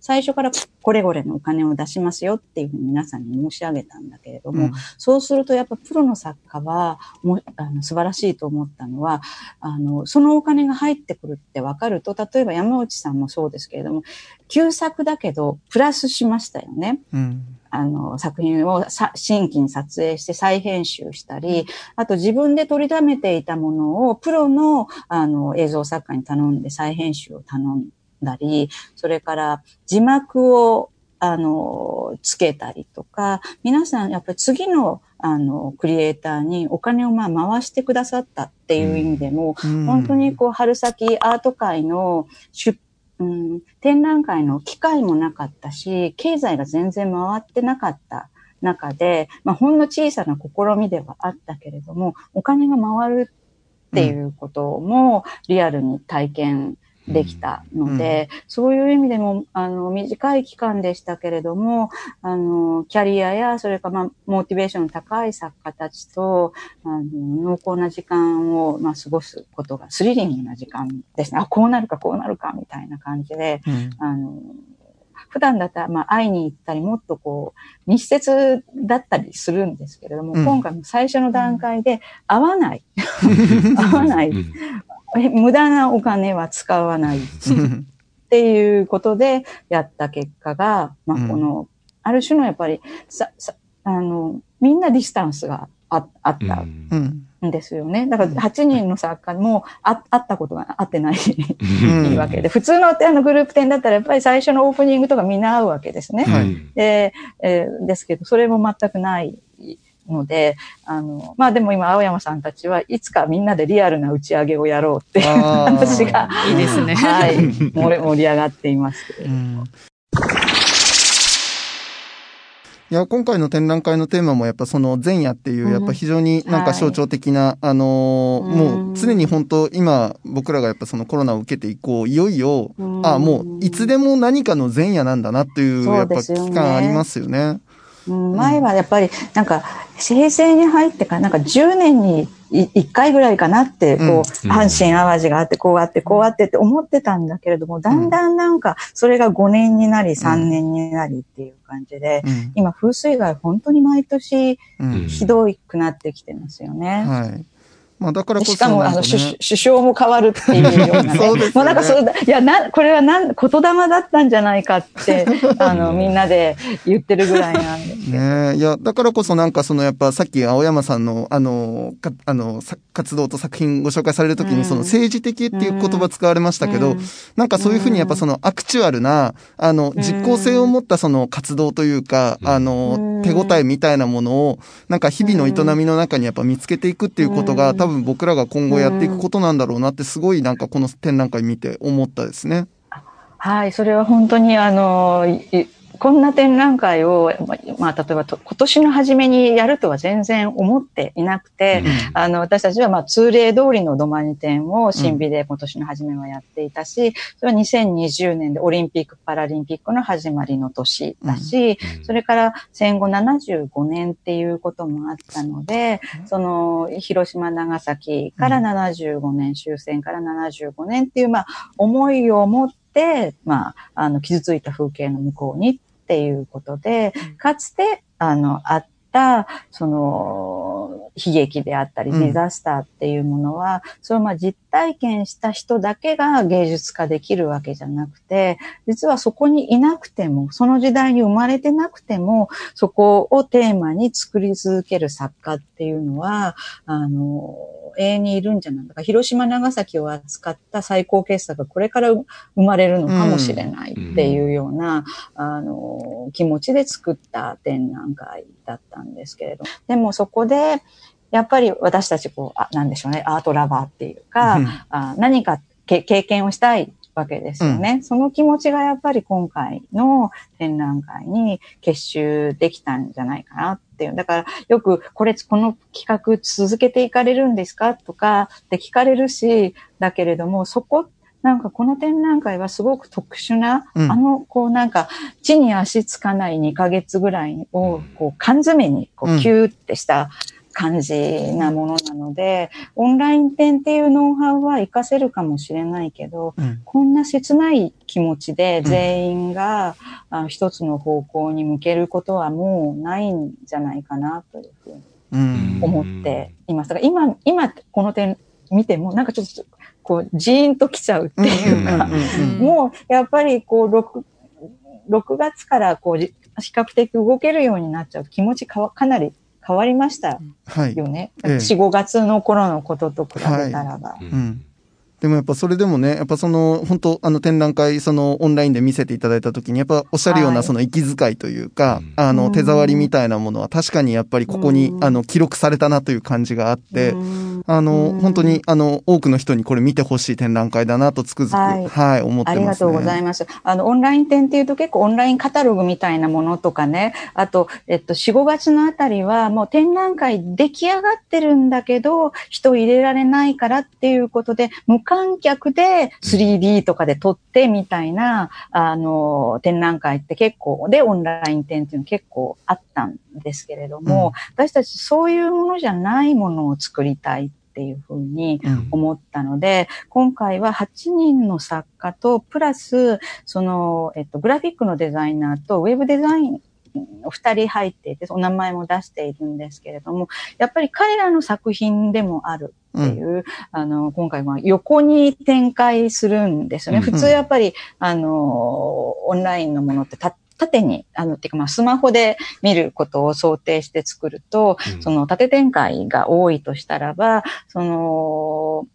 最初からこれこれのお金を出しますよっていうふうに皆さんに申し上げたんだけれども、うん、そうするとやっぱプロの作家はもあの素晴らしいと思ったのは、あの、そのお金が入ってくるって分かると、例えば山内さんもそうですけれども、旧作だけど、プラスしましたよね。うんあの、作品を新規に撮影して再編集したり、あと自分で取りためていたものをプロの、あの、映像作家に頼んで再編集を頼んだり、それから字幕をあの、つけたりとか、皆さんやっぱり次のあの、クリエイターにお金をまあ回してくださったっていう意味でも、うん、本当にこう春先アート界の出うん、展覧会の機会もなかったし、経済が全然回ってなかった中で、まあ、ほんの小さな試みではあったけれども、お金が回るっていうこともリアルに体験できたので、うん、そういう意味でも、あの、短い期間でしたけれども、あの、キャリアや、それからまあ、モチベーションの高い作家たちと、あの、濃厚な時間を、まあ、過ごすことが、スリリングな時間ですね。あ、こうなるか、こうなるか、みたいな感じで、うん、あの、普段だったら、まあ、会いに行ったり、もっとこう、密接だったりするんですけれども、うん、今回も最初の段階で、会わない。会わない。無駄なお金は使わない。っていうことでやった結果が、まあ、この、ある種のやっぱり、さ、さ、あの、みんなディスタンスがああったんですよね。だから8人の作家もあ会ったことがあってないいいわけで、普通のあのグループ展だったらやっぱり最初のオープニングとかみんな会うわけですね。はい、で、えー、ですけど、それも全くないので、あの、まあでも今、青山さんたちはいつかみんなでリアルな打ち上げをやろうっていう話が、
いいですね。
はい、盛り上がっていますけれども。
いや、今回の展覧会のテーマもやっぱその前夜っていう、やっぱ非常になんか象徴的な、うんはい、あのー、もう常に本当今僕らがやっぱそのコロナを受けて以降、いよいよ、うん、あもういつでも何かの前夜なんだなっていう、やっぱ期間ありますよね。
前はやっぱりなんか平成に入ってからなんか10年に1回ぐらいかなって、こう、阪神淡路があって、こうあって、こうあってって思ってたんだけれども、だんだんなんか、それが5年になり、3年になりっていう感じで、今、風水害本当に毎年、ひどくなってきてますよね。はい
まあだからこ
そ、ね、しかも、あの、首相も変わるっていうようなね。そうですね。もうなんかそれ、いや、な、これはなん、言霊だったんじゃないかって、あの、みんなで言ってるぐらいなんで。す
ねいや、だからこそなんかその、やっぱさっき青山さんの、あの、かあの、活動と作品ご紹介されるときに、その政治的っていう言葉使われましたけど、うん、なんかそういうふうにやっぱそのアクチュアルな、あの、実効性を持ったその活動というか、あの、手応えみたいなものを、なんか日々の営みの中にやっぱ見つけていくっていうことが、多分僕らが今後やっていくことなんだろうなってすごいなんかこの展覧会見て思ったですね。
はい、それは本当にあの、こんな展覧会を、まあ、例えば今年の初めにやるとは全然思っていなくて、うん、あの、私たちはまあ通例通りの土間に展を新美で今年の初めはやっていたし、それは2020年でオリンピック・パラリンピックの始まりの年だし、うん、それから戦後75年っていうこともあったので、その、広島、長崎から75年、終戦から75年っていう、まあ、思いを持って、まあ、あの、傷ついた風景の向こうにっていうことで、かつて、あの、あった、その、悲劇であったり、ディザスターっていうものは、うん、それまあ実体験した人だけが芸術家できるわけじゃなくて、実はそこにいなくても、その時代に生まれてなくても、そこをテーマに作り続ける作家っていうのは、あの、永遠にいるんじゃないか。広島、長崎を扱った最高傑作がこれから生まれるのかもしれないっていうような、うん、あの、気持ちで作った展覧会だったんですけれど。でもそこで、やっぱり私たちこう、あなんでしょうね、アートラバーっていうか、うん、あ何か経験をしたいわけですよね、うん、その気持ちがやっぱり今回の展覧会に結集できたんじゃないかなっていう。だからよくこれ、この企画続けていかれるんですかとかって聞かれるし、だけれどもそこなんかこの展覧会はすごく特殊な、うん、あの、こうなんか、地に足つかない2ヶ月ぐらいを、こう、缶詰に、こう、キューってした感じなものなので、オンライン展っていうノウハウは活かせるかもしれないけど、うん、こんな切ない気持ちで全員が、うん、一つの方向に向けることはもうないんじゃないかなというふうに思っています。だから今、今この点見てもなんかちょっとこうジーンと来ちゃうっていうか、もうやっぱりこう6、6月からこう比較的動けるようになっちゃう。と気持ちかかなり変わりましたよね。はい、4、5月の頃のことと比べたらば。はい。うん。
でもやっぱそれでもね、やっぱその、本当あの展覧会、そのオンラインで見せていただいたときに、やっぱおっしゃるようなその息遣いというか、はい、あの手触りみたいなものは確かにやっぱりここに、あの記録されたなという感じがあって、あの、本当に、あの、多くの人にこれ見てほしい展覧会だなとつくづく、はい、はい、思ってます、ね、あり
がとうございます。あの、オンライン展っていうと結構オンラインカタログみたいなものとかね、あと、えっと、4、5月のあたりはもう展覧会出来上がってるんだけど、人入れられないからっていうことで、無観客で 3D とかで撮ってみたいな、あの、展覧会って結構、で、オンライン展っていうの結構あったんですけれども、うん、私たちそういうものじゃないものを作りたいっていうふうに思ったので、うん、今回は8人の作家と、プラス、その、えっと、グラフィックのデザイナーとウェブデザインお二人入っていて、お名前も出しているんですけれども、やっぱり彼らの作品でもあるっていう、うん、あの、今回は横に展開するんですよね。うん、普通やっぱり、あの、オンラインのものって縦に、あの、てかまあスマホで見ることを想定して作ると、うん、その縦展開が多いとしたらば、その、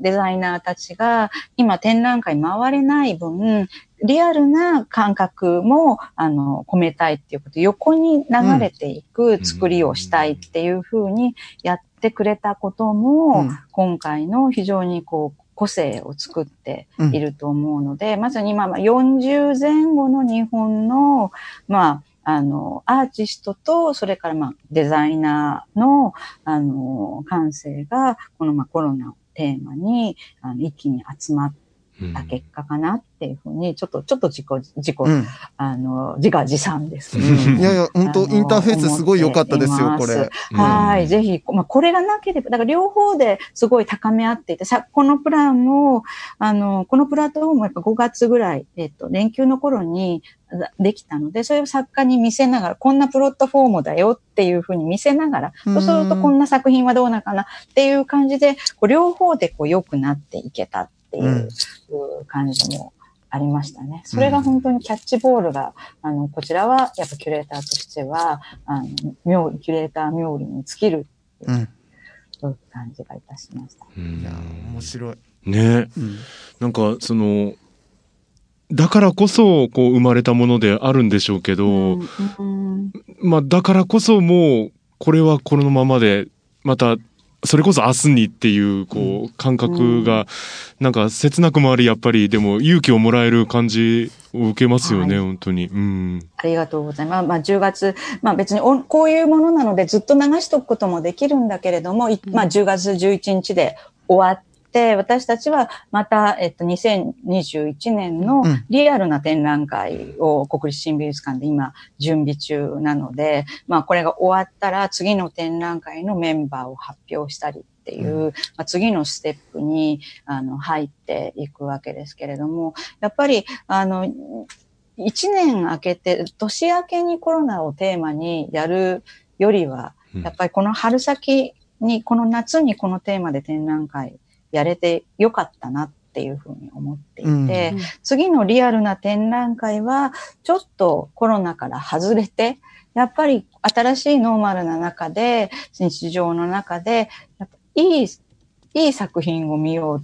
デザイナーたちが今展覧会回れない分、リアルな感覚も、あの、込めたいっていうこと、横に流れていく作りをしたいっていうふうにやってくれたことも、うん、今回の非常にこう、個性を作っていると思うので、うん、まさに今、40前後の日本の、まあ、あの、アーティストと、それからまあ、デザイナーの、あの、感性が、このまあ、コロナをテーマに、あの、一気に集まった結果かなっていうふうに、ちょっと、ちょっと自己、自己、うん、あの、自画自賛です。けど、
うん、いやいや、本当インターフェースすごい良かったですよ、これ。
はい、ぜひ、まあ、これがなければ、だから両方ですごい高め合っていて、さ、このプランも、あの、このプラットフォームもやっぱ5月ぐらい、えっと、連休の頃にできたので、それを作家に見せながら、こんなプロットフォームだよっていうふうに見せながら、そうするとこんな作品はどうなのかなっていう感じで、こう両方でこう良くなっていけたっていう感じもありましたね。それが本当にキャッチボールが、あの、こちらはやっぱキュレーターとしては、あの、妙キュレーター冥利に尽きるっていう、そういう感じがいたしました。いや、
面白い。
ね、うん、なんかそのだからこそこう生まれたものであるんでしょうけど、うん。うん、まあだからこそもうこれはこのままでまたそれこそ明日にっていうこう感覚がなんか切なくもありやっぱりでも勇気をもらえる感じを受けますよね、はい、本当に、うん。
ありがとうございます。まあ10月、まあ別にこういうものなのでずっと流しとくこともできるんだけれども、まあ10月11日で終わって、私たちはまた、えっと、2021年のリアルな展覧会を国立新美術館で今準備中なので、まあこれが終わったら次の展覧会のメンバーを発表したりっていう、うん、まあ、次のステップにあの入っていくわけですけれども、やっぱりあの、一年明けて、年明けにコロナをテーマにやるよりは、やっぱりこの春先に、この夏にこのテーマで展覧会やれてよかったなっていうふうに思っていて、うん、次のリアルな展覧会は、ちょっとコロナから外れて、やっぱり新しいノーマルな中で、日常の中で、やっぱいい、いい作品を見よ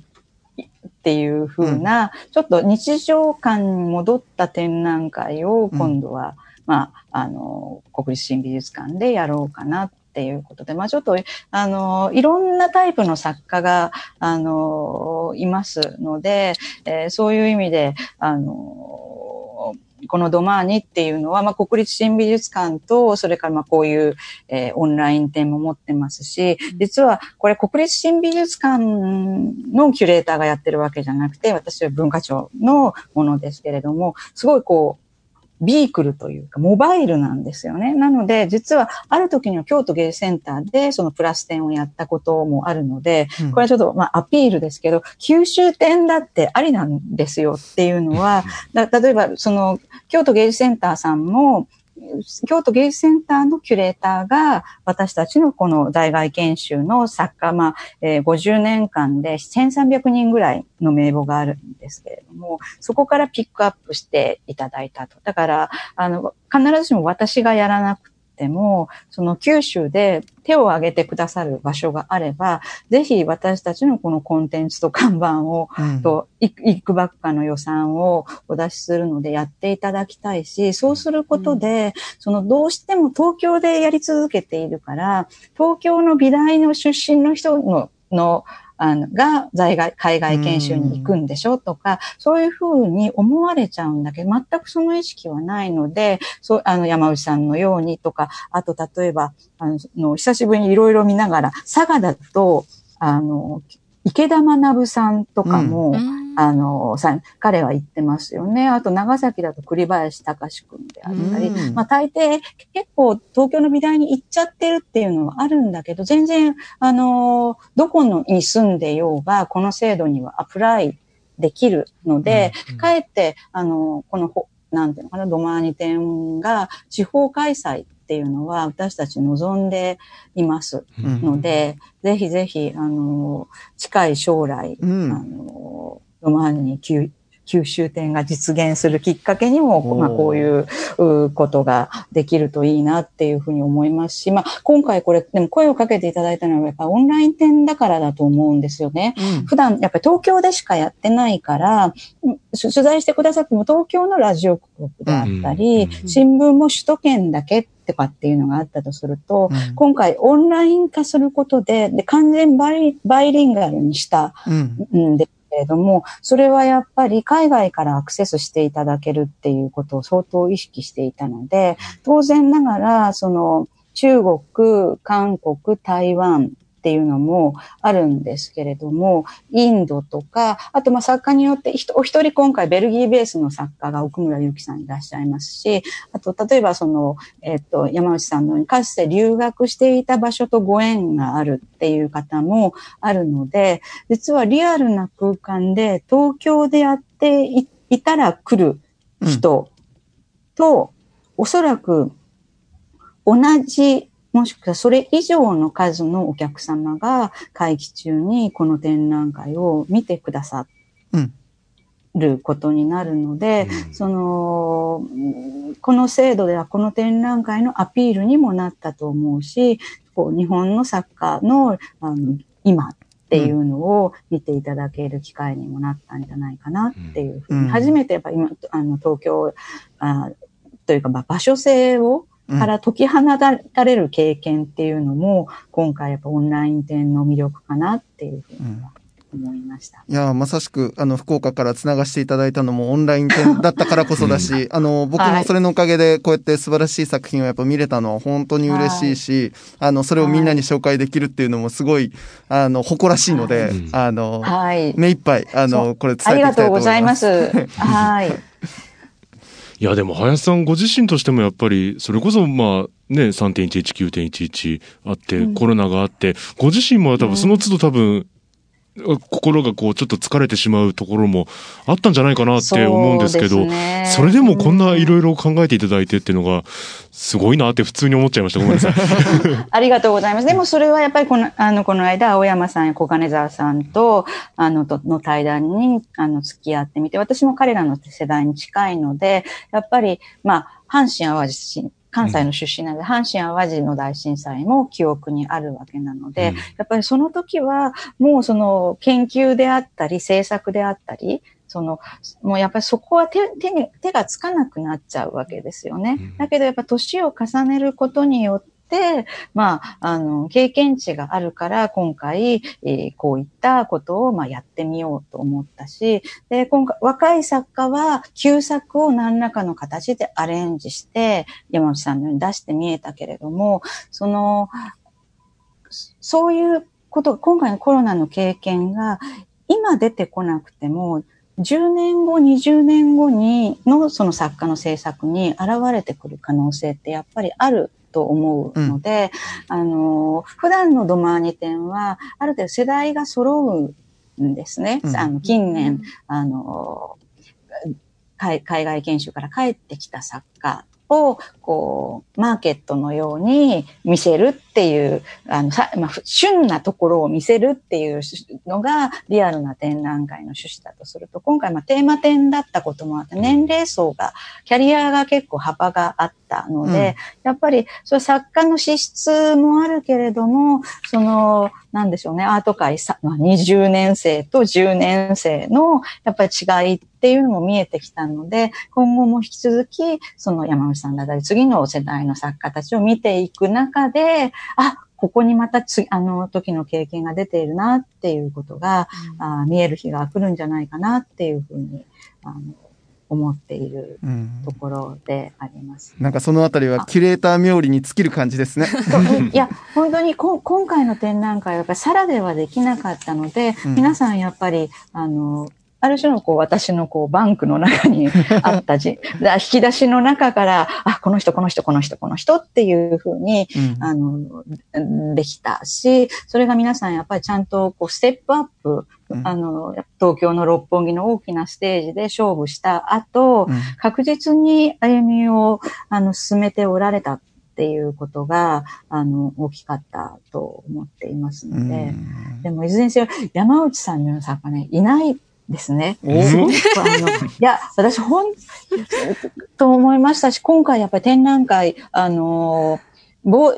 うっていうふうな、うん、ちょっと日常感に戻った展覧会を今度は、うん、まあ、あの、国立新美術館でやろうかなっっていうことで、まあちょっと、あの、いろんなタイプの作家が、あの、いますので、えー、そういう意味で、あの、このドマーニっていうのは、まあ、国立新美術館と、それからまあこういう、えー、オンライン展も持ってますし、実はこれ国立新美術館のキュレーターがやってるわけじゃなくて、私は文化庁のものですけれども、すごいこう、ビークルというか、モバイルなんですよね。なので、実は、ある時には京都芸術センターで、そのプラス展をやったこともあるので、これはちょっと、まあ、アピールですけど、九州展だってありなんですよっていうのは、例えば、その、京都芸術センターさんも、京都芸術センターのキュレーターが、私たちのこの在外研修の作家、まあ、えー、50年間で1300人ぐらいの名簿があるんですけれども、そこからピックアップしていただいたと。だから、あの、必ずしも私がやらなくても、その九州で手を挙げてくださる場所があれば、ぜひ私たちのこのコンテンツと看板を、うん、と、いくばっかの予算をお出しするのでやっていただきたいし、そうすることで、うん、そのどうしても東京でやり続けているから、東京の美大の出身の人のの、あの、が在外、海外研修に行くんでしょとか、そういうふうに思われちゃうんだけど、全くその意識はないので、そう、あの、山内さんのようにとか、あと、例えば、あの、久しぶりにいろいろ見ながら、佐賀だと、あの、池田学さんとかも、うん、あの、さ、彼は言ってますよね。あと、長崎だと栗林隆君であったり、うん、まあ、大抵、結構、東京の美大に行っちゃってるっていうのはあるんだけど、全然、あの、どこのに住んでようが、この制度にはアプライできるので、うん、かえって、あの、この、なんていうのかな、ドマーニ店が地方開催っていうのは私たち望んでいますので、うん、ぜひぜひ、あの、近い将来、うん、あの、ロマンに九州店が実現するきっかけにも、まあ、こういうことができるといいなっていうふうに思いますし、まあ、今回これ、でも声をかけていただいたのは、やっぱオンライン店だからだと思うんですよね。うん、普段、やっぱり東京でしかやってないから、取材してくださっても東京のラジオ局であったり、うん、新聞も首都圏だけとかっていうのがあったとすると、うん、今回オンライン化することで、で完全バイバイリンガルにした、うん、でれども、それはやっぱり海外からアクセスしていただけるっていうことを相当意識していたので、当然ながら、その中国、韓国、台湾、っていうのもあるんですけれども、インドとか、あとまあ作家によってお一人今回ベルギーベースの作家が奥村ゆきさんいらっしゃいますし、あと例えばその、えっ、と、山内さんのようにかつて留学していた場所とご縁があるっていう方もあるので、実はリアルな空間で東京でやっていたら来る人と、うん、おそらく同じもしくはそれ以上の数のお客様が会期中にこの展覧会を見てくださることになるので、うん、その、この制度ではこの展覧会のアピールにもなったと思うし、こう日本の作家のあの今っていうのを見ていただける機会にもなったんじゃないかなっていうふうに、うん、初めてやっぱ今、あの東京あというか場所性をから解き放たれる経験っていうのも、今回やっぱオンライン展の魅力かなっていうふうに思いました。
いや、まさしく、あの、福岡から繋がしていただいたのもオンライン展だったからこそだし、あの、僕もそれのおかげで、こうやって素晴らしい作品をやっぱ見れたのは本当に嬉しいし、はい、あの、それをみんなに紹介できるっていうのもすごい、あの、誇らしいので、はい、あの、はい、目いっぱい、あの、これ伝えていきたいと思います。ありがとうございます。はい。
いや、でも、林さんご自身としてもやっぱり、それこそ、まあ、ね、3.11、9.11あって、うん、コロナがあって、ご自身も多分その都度多分、心がこうちょっと疲れてしまうところもあったんじゃないかなって思うんですけど、そね、それでもこんないろいろ考えていただいてっていうのが、すごいなって普通に思っちゃいました。ごめんなさい。
ありがとうございます。でもそれはやっぱりこの、あの、この間、青山さんや小金沢さんと、あの、との対談に、あの、付き合ってみて、私も彼らの世代に近いので、やっぱり、まあ、阪神淡路関西の出身なので、阪神淡路の大震災も記憶にあるわけなので、うん、やっぱりその時は、もうその研究であったり、政策であったり、その、もうやっぱりそこは手手に手がつかなくなっちゃうわけですよね。うん、だけどやっぱ年を重ねることによって、、まあ、あの、経験値があるから、今回、えー、こういったことを、まあ、やってみようと思ったし、で、今回、若い作家は、旧作を何らかの形でアレンジして、山内さんのように出して見えたけれども、その、そういうこと、今回のコロナの経験が、今出てこなくても、10年後、20年後にのその作家の制作に現れてくる可能性ってやっぱりあると思うので、うん、あの、普段のドマーニ展は、ある程度世代が揃うんですね。うん、あの、近年、あの、海外研修から帰ってきた作家を、こう、マーケットのように見せるっていう、あの、さまあ、旬なところを見せるっていうのがリアルな展覧会の趣旨だとすると、今回、まあ、テーマ展だったこともあって、年齢層が、キャリアが結構幅があったので、うん、やっぱり、それ作家の資質もあるけれども、その、なんでしょうね、アート界さ、まあ、20年生と10年生の、やっぱり違いっていうのも見えてきたので、今後も引き続き、その山口さんだったり、次の世代の作家たちを見ていく中で、あ、ここにまたつ、あの時の経験が出ているなっていうことが、うん、あ見える日が来るんじゃないかなっていうふうに、あの思っているところであります。
うん、なんかそのあたりはキュレーター冥利に尽きる感じですね。
いや、本当にこ今回の展覧会はやっぱりサラではできなかったので、うん、皆さんやっぱり、あの、ある種のこう私のこうバンクの中に あったじ、引き出しの中から、あ、この人、この人、この人、この人っていうふうに、うん、あの、できたし、それが皆さんやっぱりちゃんとこうステップアップ、うん、あの、東京の六本木の大きなステージで勝負した後、うん、確実に歩みをあの進めておられたっていうことが、あの、大きかったと思っていますので、でもいずれにせよ、山内さんのような作家ね、いないですね。いや、私、ほん、と思いましたし、今回やっぱり展覧会、あの、ご、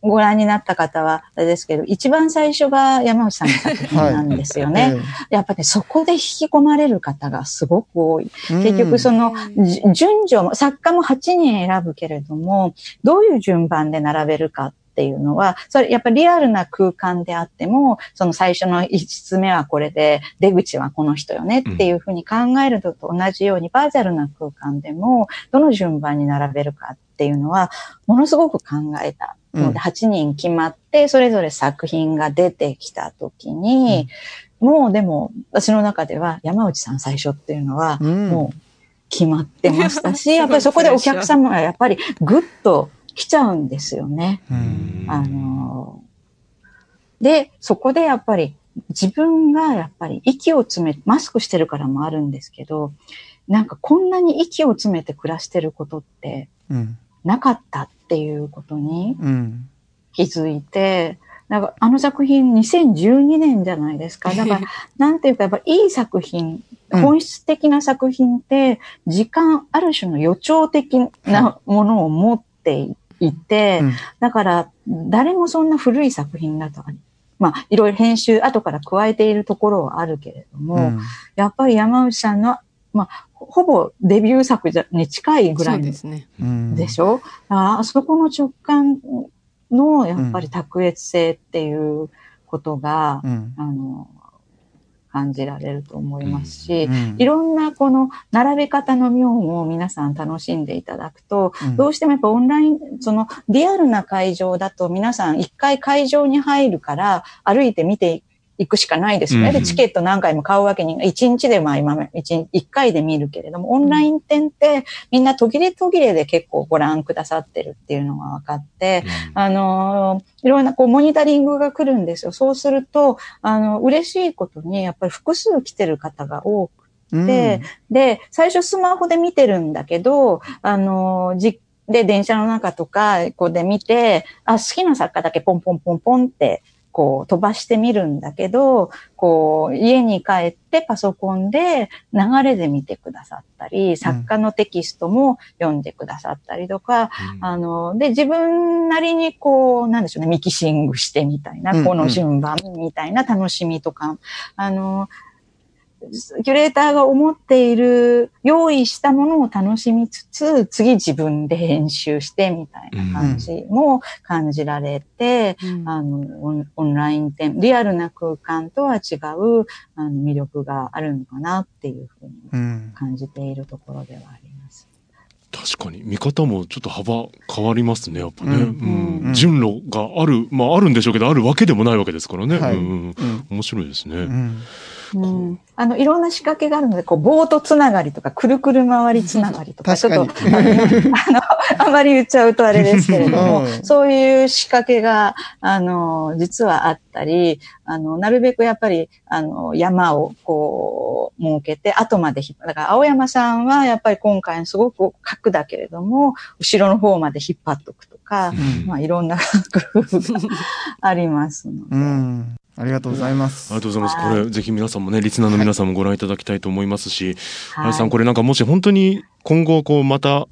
ご覧になった方は、あれですけど、一番最初が山内さんの作品なんですよね。はいやっぱり、ね、そこで引き込まれる方がすごく多い。結局、その、順序も、作家も8人選ぶけれども、どういう順番で並べるかっていうのは、それやっぱりリアルな空間であっても、その最初の5つ目はこれで、出口はこの人よねっていうふうに考えるのと同じように、バーチャルな空間でも、どの順番に並べるかっていうのは、ものすごく考えたので、8人決まって、それぞれ作品が出てきたときに、もうでも、私の中では山内さん最初っていうのは、もう決まってましたし、やっぱりそこでお客様がやっぱりぐっと来ちゃうんですよね。あの、で、そこでやっぱり自分がやっぱり息を詰め、マスクしてるからもあるんですけど、なんかこんなに息を詰めて暮らしてることってなかったっていうことに気づいて、なんかあの作品2012年じゃないですか。だから、なんていうかやっぱいい作品、本質的な作品って、時間、ある種の予兆的なものを持っていて、うん、だから、誰もそんな古い作品だとか、まあ、いろいろ編集後から加えているところはあるけれども、うん、やっぱり山内さんの、まあ、ほぼデビュー作に近いぐらいですね。でしょ？あそこの直感の、やっぱり卓越性っていうことが、うん、あの、感じられると思いますし、うん、いろんなこの並べ方の妙を皆さん楽しんでいただくと、うん、どうしてもやっぱオンライン、そのリアルな会場だと皆さん一回会場に入るから歩いて見て行くしかないですよね。で、チケット何回も買うわけに、1日でまあ今、1, 1回で見るけれども、オンライン展ってみんな途切れ途切れで結構ご覧くださってるっていうのが分かって、うん、あの、いろんなこうモニタリングが来るんですよ。そうすると、あの、嬉しいことに、やっぱり複数来てる方が多くて、うん、で、最初スマホで見てるんだけど、あの、じで、電車の中とか、こうで見て、あ、好きな作家だけポンポンポンポンってこう飛ばしてみるんだけど、こう家に帰ってパソコンで流れで見てくださったり、作家のテキストも読んでくださったりとか、うん、あの、で、自分なりにこう、なんでしょうね、ミキシングしてみたいな、この順番みたいな楽しみとか、あの、キュレーターが思っている、用意したものを楽しみつつ、次自分で編集してみたいな感じも感じられて、うん、あのオンライン展、リアルな空間とは違うあの魅力があるのかなっていうふうに感じているところではあります。
確かに。見方もちょっと幅変わりますねやっぱね、うん。うん、順路があるまああるんでしょうけどあるわけでもないわけですからね、はい、うん、面白いですね。
うん、あの、いろんな仕掛けがあるので、こう、ボートつながりとか、くるくる回りつながりとか、ちょっと、あの、あまり言っちゃうとあれですけれども、うん、そういう仕掛けが、あの、実はあったり、あの、なるべくやっぱり、あの、山をこう、設けて、後まで引っ張だから、青山さんは、やっぱり今回すごく角だけれども、後ろの方まで引っ張っとくとか、うん、まあ、いろんな 工夫がありますので。うん
ありがとうございます。
ありがとうございます。これ、ぜひ皆さんもね、リスナーの皆さんもご覧いただきたいと思いますし、はい、さん、これなんかもし本当に今後、こう、また、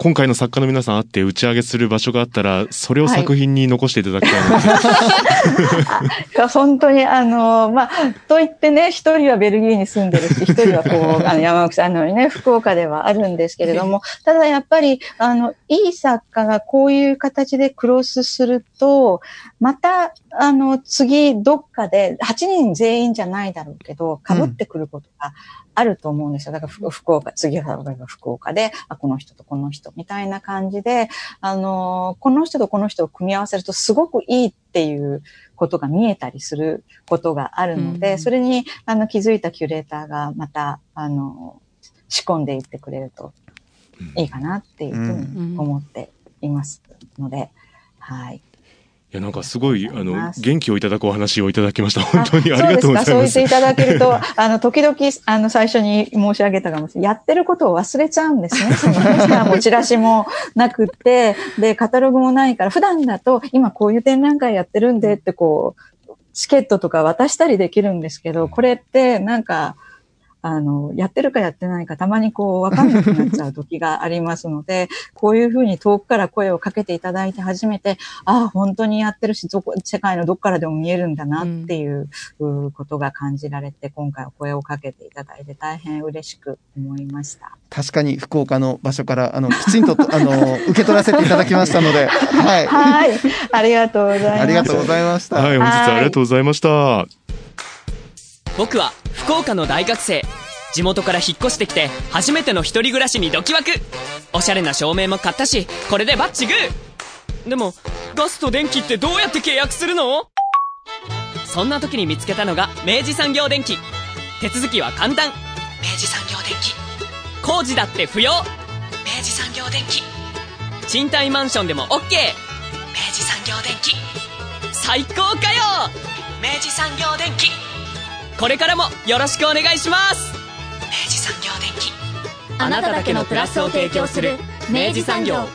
今回の作家の皆さんあって打ち上げする場所があったら、それを作品に残していただきたいな、
はい、本当に、あの、まあ、と言ってね、一人はベルギーに住んでるし、一人はこう、あの、山奥さんのにね、福岡ではあるんですけれども、ただやっぱり、あの、いい作家がこういう形でクロスすると、また、あの、次、どっかで、8人全員じゃないだろうけど、被ってくることがあると思うんですよ。だから福岡、次は福岡で、あ、この人とこの人みたいな感じで、あの、この人とこの人を組み合わせるとすごくいいっていうことが見えたりすることがあるので、うん、それにあの気づいたキュレーターがまた、あの、仕込んでいってくれるといいかなっていうふうに思っていますので、はい。
いやなんかすごいあの元気をいただくお話をいただきました。本当にありがとうございます。
そう言っていただけると、あの時々あの最初に申し上げたかもしれない。やってることを忘れちゃうんですね。そのもチラシもなくて、でカタログもないから普段だと今こういう展覧会やってるんでってこうチケットとか渡したりできるんですけど、これってなんか。あの、やってるかやってないか、たまにこう、わかんなくなっちゃう時がありますので、こういうふうに遠くから声をかけていただいて初めて、ああ、本当にやってるし、どこ、世界のどっからでも見えるんだなっていう、うん、ことが感じられて、今回お声をかけていただいて大変嬉しく思いました。
確かに福岡の場所から、あの、きちんと、あの、受け取らせていただきましたので、
はい。はい。ありがとうございます。
ありがとうございました。
はい、本日はありがとうございました。
僕は福岡の大学生。地元から引っ越してきて初めての一人暮らしにドキワク。おしゃれな照明も買ったしこれでバッチグー。でもガスと電気ってどうやって契約するの？そんな時に見つけたのが明治産業電機。手続きは簡単。明治産業電機。工事だって不要。明治産業電機。賃貸マンションでも OK 明治産業電機。最高かよ。明治産業電機これからもよろしくお願いします。明治産業電機。
あなただけのプラスを提供する明治産業